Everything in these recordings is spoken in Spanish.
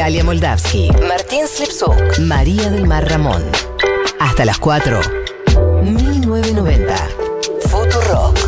Galia Moldavsky, Martín Slipsuk, María del Mar Ramón. Hasta las 4. 1990. Futurock.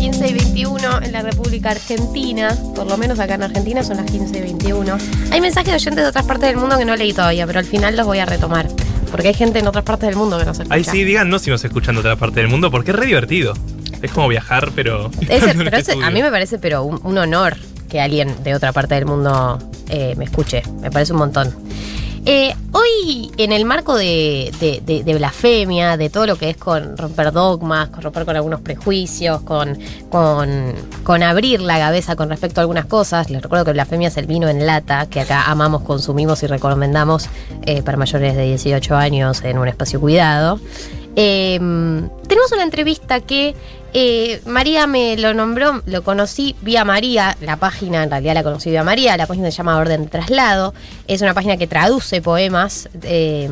y 21 en la República Argentina, por lo menos acá en Argentina son las 15 y 21. Hay mensajes de oyentes de otras partes del mundo que no leí todavía, pero al final los voy a retomar. Porque hay gente en otras partes del mundo que nos escucha. Ahí sí, díganos si nos escuchan de otra parte del mundo, porque es re divertido. Es como viajar, pero. Pero ese- a mí me parece, pero un, un honor que alguien de otra parte del mundo eh, me escuche. Me parece un montón. Eh, hoy, en el marco de, de- de- de blasfemia, de todo lo que es con romper dogmas, con romper con algunos prejuicios, con, con, abrir la cabeza con respecto a algunas cosas, les recuerdo que blasfemia es el vino en lata, que acá amamos, consumimos y recomendamos eh, para mayores de 18 años en un espacio cuidado. Eh, tenemos una entrevista que eh, María me lo nombró, lo conocí vía María, la página en realidad la conocí vía María, la página se llama Orden de Traslado, es una página que traduce poemas, eh,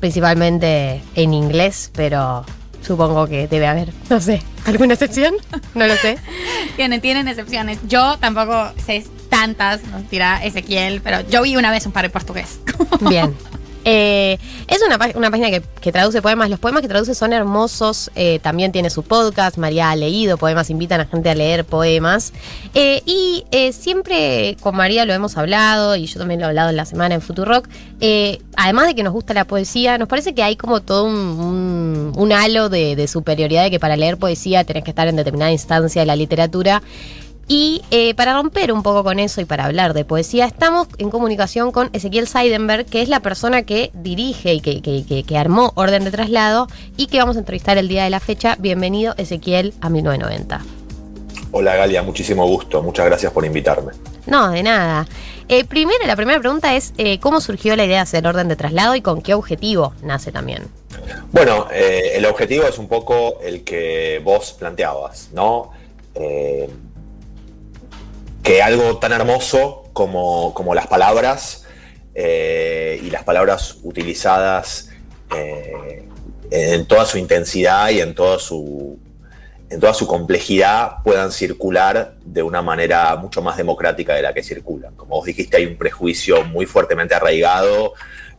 principalmente en inglés, pero supongo que debe haber, no sé, alguna excepción, no lo sé. Tienen, tienen excepciones. Yo tampoco sé tantas, nos dirá Ezequiel, pero yo vi una vez un par de portugués. Bien. Eh, es una, una página que, que traduce poemas. Los poemas que traduce son hermosos. eh, también tiene su podcast. María ha leído poemas, invitan a gente a leer poemas. Eh, y siempre con María lo hemos hablado, y yo también lo he hablado en la semana en Futurock. además de que nos gusta la poesía, nos parece que hay como todo un, un- un halo de, de superioridad de que para leer poesía tenés que estar en determinada instancia de la literatura. Y eh, para romper un poco con eso y para hablar de poesía, estamos en comunicación con Ezequiel Seidenberg, que es la persona que dirige y que, que- que- que armó Orden de Traslado y que vamos a entrevistar el día de la fecha. Bienvenido, Ezequiel, a 1990. Hola Galia, muchísimo gusto. Muchas gracias por invitarme. No, de nada. Eh, primero, la primera pregunta es, eh, ¿cómo surgió la idea de hacer Orden de Traslado y con qué objetivo nace también? Bueno, eh, el objetivo es un poco el que vos planteabas, ¿no? Que algo tan hermoso como, como las palabras eh, y las palabras utilizadas eh, en toda su intensidad y en toda su, en toda su complejidad puedan circular de una manera mucho más democrática de la que circulan. Como vos dijiste, hay un prejuicio muy fuertemente arraigado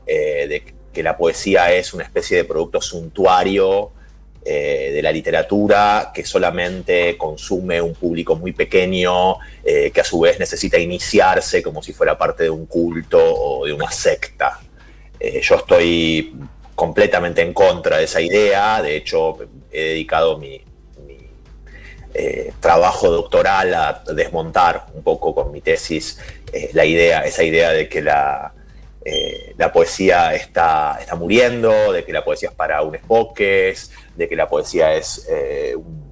eh, de que la poesía es una especie de producto suntuario eh, de la literatura que solamente consume un público muy pequeño, eh, que a su vez necesita iniciarse como si fuera parte de un culto o de una secta. Eh, yo estoy completamente en contra de esa idea, de hecho he dedicado mi, trabajo doctoral a desmontar un poco con mi tesis la idea, esa idea de que la, la poesía está, está muriendo, de que la poesía es para un espoques, de que la poesía es eh, un-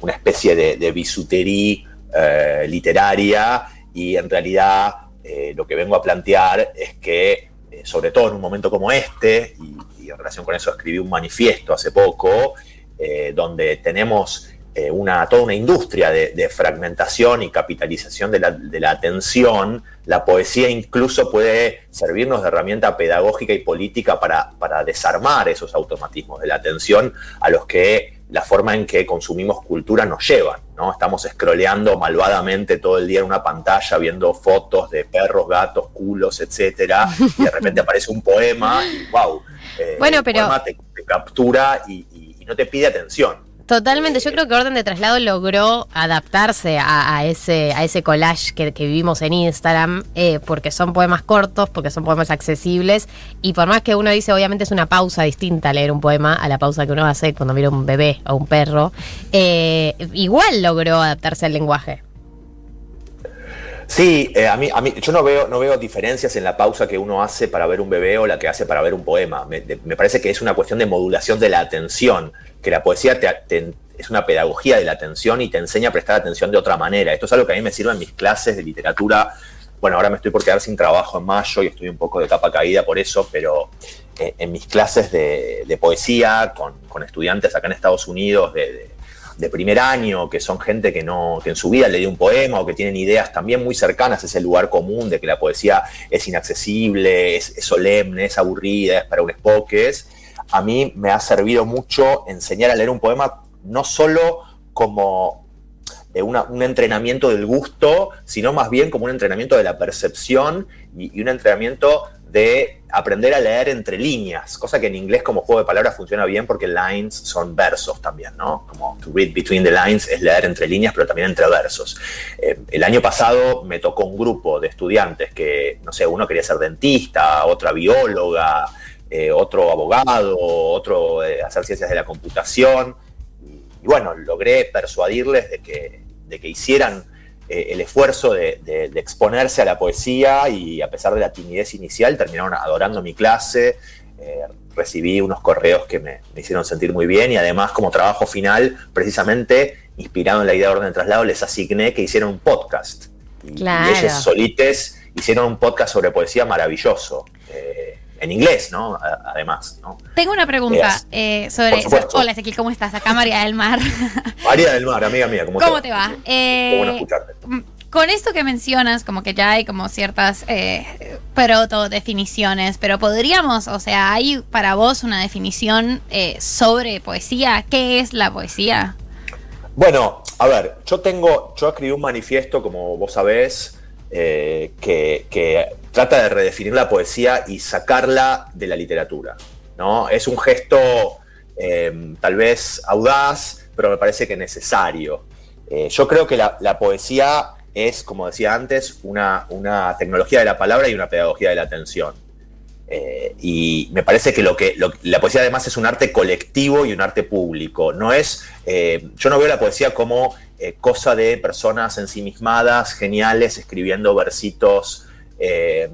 una especie de, bisutería eh, literaria y en realidad eh, lo que vengo a plantear es que, sobre todo en un momento como este, y, en relación con eso escribí un manifiesto hace poco, donde tenemos eh, una, toda una industria de, de fragmentación y capitalización de la, de la atención, la poesía incluso puede servirnos de herramienta pedagógica y política para, para desarmar esos automatismos de la atención a los que la forma en que consumimos cultura nos llevan. ¿no? Estamos scrolleando malvadamente todo el día en una pantalla viendo fotos de perros, gatos, culos, etcétera, y de repente aparece un poema y wow. eh, Bueno, el pero- poema te, te captura y, y- y no te pide atención. Totalmente, yo creo que Orden de Traslado logró adaptarse a, ese, a ese collage que, que vivimos en Instagram, eh, porque son poemas cortos, porque son poemas accesibles, y por más que uno dice, obviamente es una pausa distinta leer un poema a la pausa que uno hace cuando mira un bebé o un perro, eh, igual logró adaptarse al lenguaje. Sí, eh, a mí, a mí, yo no veo, no veo diferencias en la pausa que uno hace para ver un bebé o la que hace para ver un poema. Me, de- me parece que es una cuestión de modulación de la atención, que la poesía te- es una pedagogía de la atención y te enseña a prestar atención de otra manera. Esto es algo que a mí me sirve en mis clases de literatura. Bueno, ahora me estoy por quedar sin trabajo en mayo y estoy un poco de capa caída por eso, pero eh, en mis clases de, de poesía con, con estudiantes acá en Estados Unidos de, de primer año, que son gente que, no, que en su vida le dio un poema o que tienen ideas también muy cercanas a ese lugar común de que la poesía es inaccesible, es, solemne, es aburrida, es para un espoques. a mí me ha servido mucho enseñar a leer un poema, no solo como eh, un entrenamiento del gusto, sino más bien como un entrenamiento de la percepción y, un entrenamiento de aprender a leer entre líneas, cosa que en inglés como juego de palabras funciona bien porque lines son versos también, ¿no? Como to read between the lines es leer entre líneas, pero también entre versos. Eh, el año pasado me tocó un grupo de estudiantes que, no sé, uno quería ser dentista, otra bióloga, eh, otro abogado, otro eh, hacer ciencias de la computación. Y, bueno, logré persuadirles de que, de que hicieran eh, el esfuerzo de, exponerse a la poesía y a pesar de la timidez inicial terminaron adorando mi clase. recibí unos correos que me, hicieron sentir muy bien y además como trabajo final, precisamente inspirado en la idea de orden de traslado, les asigné que hicieran un podcast. Y, ellos solites hicieron un podcast sobre poesía maravilloso en inglés, ¿no? Además, ¿no? Tengo una pregunta eh, sobre, Hola, Ezequiel, ¿cómo estás? Acá María del Mar. María del Mar, amiga mía, ¿cómo, ¿Cómo te va? Qué bueno eh, escucharte. Con esto que mencionas, como que ya hay como ciertas eh, proto definiciones, pero podríamos, o sea, ¿hay para vos una definición eh, sobre poesía? ¿Qué es la poesía? Bueno, a ver, yo tengo, yo escribí un manifiesto, como vos sabés, que, que trata de redefinir la poesía y sacarla de la literatura. ¿no? Es un gesto em, tal vez audaz, pero me parece que necesario. Eh, yo creo que la, poesía es, como decía antes, una, una, tecnología de la palabra y una pedagogía de la atención. Eh, y me parece que, lo que la poesía además es un arte colectivo y un arte público. No es, eh, yo no veo la poesía como cosa de personas ensimismadas, geniales, escribiendo versitos eh,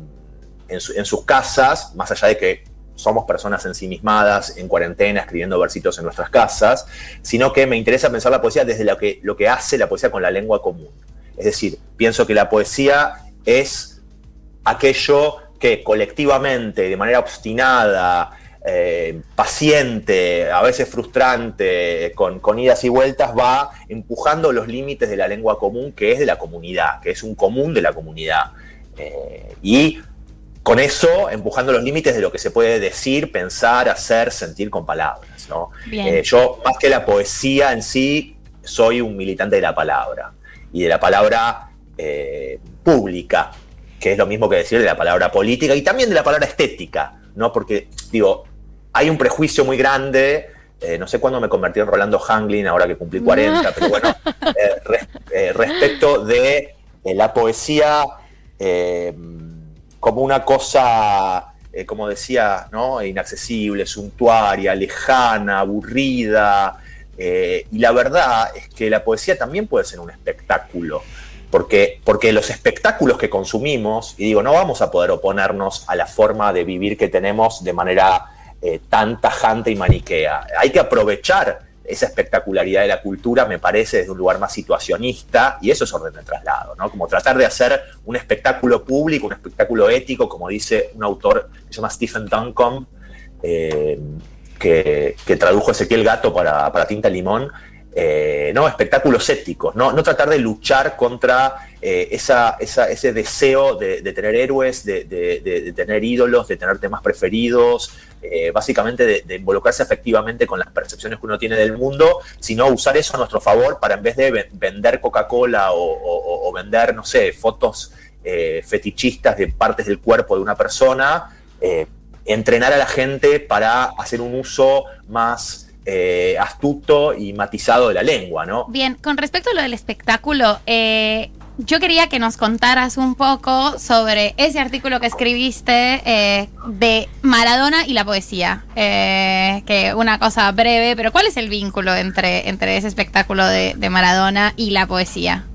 en, sus casas, más allá de que somos personas ensimismadas, en cuarentena, escribiendo versitos en nuestras casas, sino que me interesa pensar la poesía desde lo que, lo que hace la poesía con la lengua común. Es decir, pienso que la poesía es aquello que colectivamente, de manera obstinada, eh, paciente, a veces frustrante, con, con, idas y vueltas, va empujando los límites de la lengua común, que es de la comunidad, que es un común de la comunidad. Eh, y con eso empujando los límites de lo que se puede decir, pensar, hacer, sentir con palabras. Eh, yo, más que la poesía en sí, soy un militante de la palabra y de la palabra eh, pública, que es lo mismo que decir de la palabra política y también de la palabra estética, ¿no? Porque, digo, hay un prejuicio muy grande. no sé cuándo me convertí en Rolando Hanglin, ahora que cumplí 40, pero bueno, respecto de la poesía eh, como una cosa, eh, como decía, ¿no? inaccesible, suntuaria, lejana, aburrida. Eh, y la verdad es que la poesía también puede ser un espectáculo. Porque, porque los espectáculos que consumimos, y digo, no vamos a poder oponernos a la forma de vivir que tenemos de manera tan tajante y maniquea. Hay que aprovechar esa espectacularidad de la cultura me parece desde un lugar más situacionista y eso es orden de traslado, ¿no? Como tratar de hacer un espectáculo público, un espectáculo ético, como dice un autor que se llama Stephen Duncombe, eh, que, tradujo Ezequiel Gato para, para Tinta Limón, eh, no, espectáculos éticos, no, no tratar de luchar contra eh, esa, ese deseo de, tener héroes, de, tener ídolos, de tener temas preferidos, eh, básicamente de, involucrarse efectivamente con las percepciones que uno tiene del mundo, sino usar eso a nuestro favor para en vez de vender Coca-Cola o, vender, no sé, fotos fetichistas de partes del cuerpo de una persona, entrenar a la gente para hacer un uso más eh, astuto y matizado de la lengua, ¿no? Bien, con respecto a lo del espectáculo, eh, yo quería que nos contaras un poco sobre ese artículo que escribiste eh, de Maradona y la poesía. que una cosa breve, pero ¿cuál es el vínculo entre, entre ese espectáculo de, Maradona y la poesía?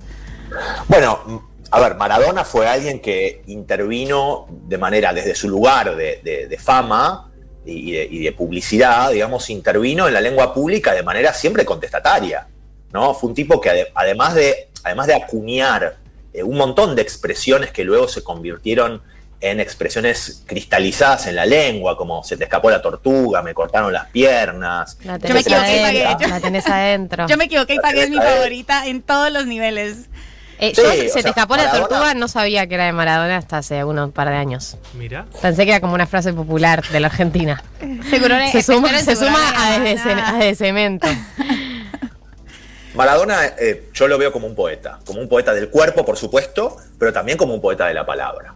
Bueno, a ver, Maradona fue alguien que intervino de manera desde su lugar de fama y de, publicidad, digamos, intervino en la lengua pública de manera siempre contestataria. ¿no? Fue un tipo que además, de, además de acuñar eh, un montón de expresiones que luego se convirtieron en expresiones cristalizadas en la lengua, como se te escapó la tortuga, me cortaron las piernas. La tenés, adentro, Yo me equivoqué y pagué mi favorita en todos los niveles. Eh, Sí, yo, se sea, te escapó la tortuga, no sabía que era de Maradona hasta hace unos par de años. Mira. Pensé que era como una frase popular de la Argentina. Seguro Se suma, se a, de, nada. a de cemento. Maradona, eh, yo lo veo como un poeta, como un poeta del cuerpo, por supuesto, pero también como un poeta de la palabra.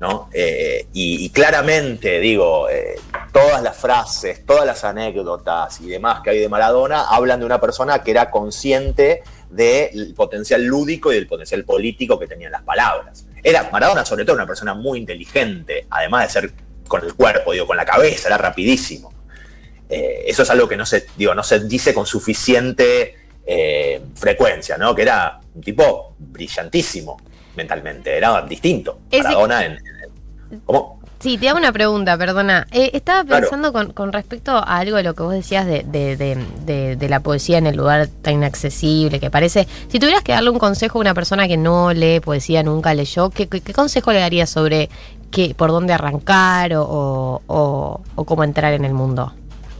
¿no? Eh, y, y claramente, digo, eh, todas las frases, todas las anécdotas y demás que hay de Maradona hablan de una persona que era consciente del potencial lúdico y del potencial político que tenían las palabras. Era Maradona, sobre todo, una persona muy inteligente, además de ser con el cuerpo, digo, con la cabeza, era rapidísimo. Eh, eso es algo que no se, digo, no se dice con suficiente eh, frecuencia, ¿no? Que era un tipo brillantísimo mentalmente, era distinto. Maradona en, en- ¿Cómo? Sí, te hago una pregunta, perdona. Eh, estaba Claro. pensando con, con respecto a algo de lo que vos decías de, de- de- de- de la poesía en el lugar tan inaccesible que parece. Si tuvieras que darle un consejo a una persona que no lee poesía, nunca leyó, ¿qué, qué- qué consejo le darías sobre qué, por dónde arrancar o, o- o- o cómo entrar en el mundo?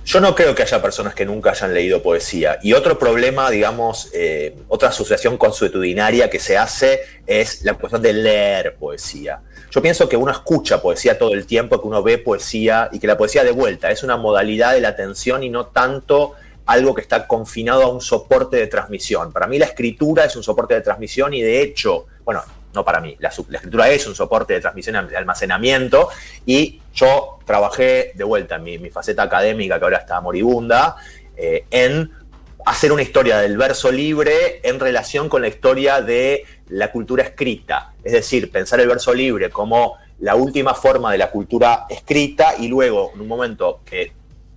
Yo no creo que haya personas que nunca hayan leído poesía. Y otro problema, digamos, eh, otra asociación consuetudinaria que se hace es la cuestión de leer poesía. Yo pienso que uno escucha poesía todo el tiempo, que uno ve poesía y que la poesía de vuelta es una modalidad de la atención y no tanto algo que está confinado a un soporte de transmisión. Para mí la escritura es un soporte de transmisión y de hecho, bueno, no para mí, la, escritura es un soporte de transmisión de almacenamiento y yo trabajé de vuelta en mi, faceta académica, que ahora está moribunda, eh, en hacer una historia del verso libre en relación con la historia de la cultura escrita. Es decir, pensar el verso libre como la última forma de la cultura escrita y luego, en un momento que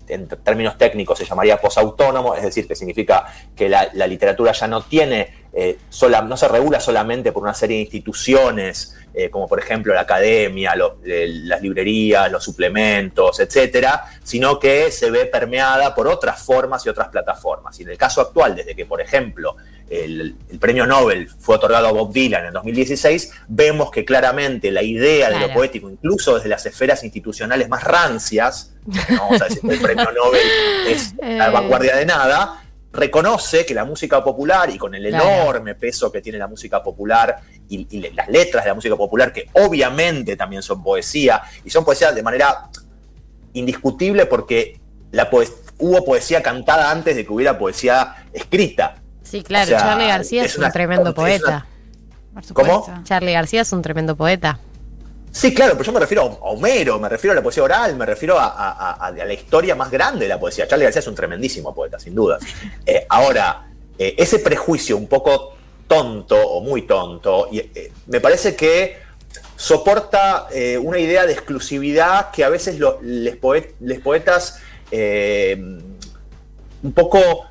en términos técnicos se llamaría posautónomo, es decir, que significa que la literatura ya no tiene, eh, sola- no se regula solamente por una serie de instituciones, eh, como por ejemplo la academia, lo- eh, las librerías, los suplementos, etcétera, sino que se ve permeada por otras formas y otras plataformas. Y en el caso actual, desde que, por ejemplo, el, el premio Nobel fue otorgado a Bob Dylan en 2016, vemos que claramente la idea de lo poético, incluso desde las esferas institucionales más rancias, no vamos a decir que el premio Nobel es la vanguardia de nada, reconoce que la música popular y con el Claro. enorme peso que tiene la música popular y, las letras de la música popular, que obviamente también son poesía, y son poesía de manera indiscutible porque la poes- hubo poesía cantada antes de que hubiera poesía escrita. Sí, claro, O sea, Charlie García es, es un una- tremendo poeta. ¿Cómo? Charlie García es un tremendo poeta. Sí, claro, pero yo me refiero a Homero, me refiero a la poesía oral, me refiero a, a- a- a la historia más grande de la poesía. Charlie García es un tremendísimo poeta, sin duda. Eh, ahora, eh, ese prejuicio un poco tonto o muy tonto, y, eh, me parece que soporta una idea de exclusividad que a veces lo- les, poe- les poetas un poco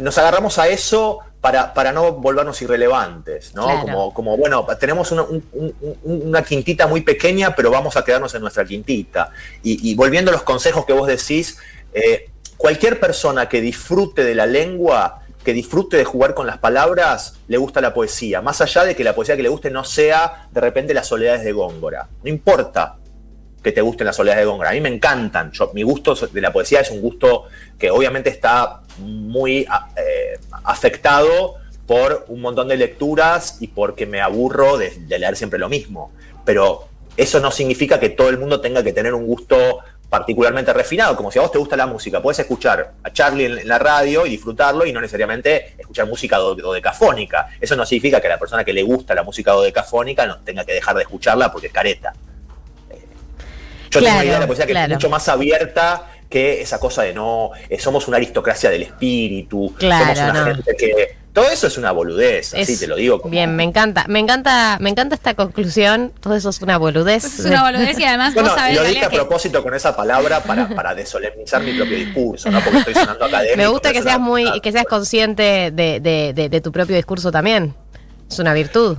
nos agarramos a eso para, para no volvernos irrelevantes, ¿no? Claro. Como, como, bueno, tenemos una, un- un- un- una quintita muy pequeña, pero vamos a quedarnos en nuestra quintita. Y, y volviendo a los consejos que vos decís, eh, cualquier persona que disfrute de la lengua, que disfrute de jugar con las palabras, le gusta la poesía. Más allá de que la poesía que le guste no sea de repente las soledades de Góngora. No importa que te gusten las soledades de Góngora. A mí me encantan. Yo, mi gusto de la poesía es un gusto que obviamente está muy a- eh, afectado por un montón de lecturas y porque me aburro de, de leer siempre lo mismo. Pero eso no significa que todo el mundo tenga que tener un gusto particularmente refinado, como si a vos te gusta la música, puedes escuchar a Charlie en, la radio y disfrutarlo y no necesariamente escuchar música do- dodecafónica. Eso no significa que a la persona que le gusta la música dodecafónica no tenga que dejar de escucharla porque es careta. Yo tengo una idea de la poesía que claro. es mucho más abierta que esa cosa de no, eh, somos una aristocracia del espíritu, Claro, somos una no. gente que. Todo eso es una boludez, así Es- te lo digo. como- Bien, me encanta, me encanta, me encanta esta conclusión. Todo eso es una boludez. Es una boludez y además Bueno, vos sabés, lo dije Galia, a que propósito con esa palabra para, para desolemnizar mi propio discurso, no porque estoy sonando académico. Me gusta que seas muy, que seas consciente de, de- de- de tu propio discurso también. Es una virtud.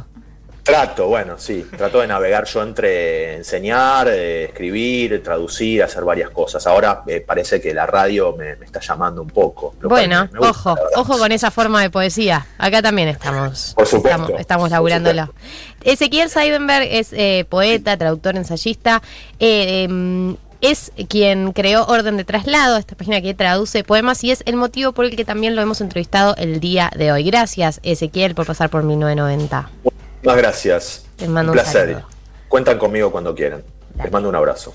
Trato, bueno, sí, trato de navegar yo entre enseñar, eh, escribir, traducir, hacer varias cosas. Ahora eh, parece que la radio me, me está llamando un poco. Bueno, gusta, ojo, ojo con esa forma de poesía. Acá también estamos. Por supuesto, Estamos, estamos por laburándolo. Ezequiel Seidenberg es eh, poeta, traductor, ensayista. Eh, em, es quien creó Orden de Traslado, esta página que traduce poemas, y es el motivo por el que también lo hemos entrevistado el día de hoy. Gracias, Ezequiel, por pasar por 1990. Muchas gracias. Te mando un un placer. saludo. Cuentan conmigo cuando quieran. Les mando un abrazo.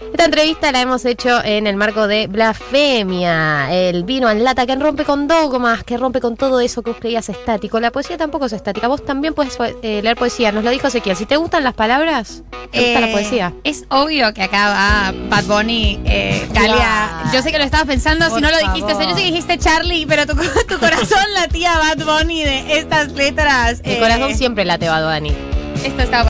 Esta entrevista la hemos hecho en el marco de Blasfemia, el vino en lata que rompe con dogmas, que rompe con todo eso que vos creías estático. La poesía tampoco es estática. Vos también puedes eh, leer poesía. Nos lo dijo Ezequiel. Si te gustan las palabras, te gusta la Eh, poesía. Es obvio que acá va Bad Bunny, eh. Yo sé que lo estabas pensando, si no lo dijiste. O sea, yo favor. sé que dijiste Charlie, pero tu, tu corazón latía Bad Bunny de estas letras. Mi eh, corazón siempre late, Bad Bunny. Esto estaba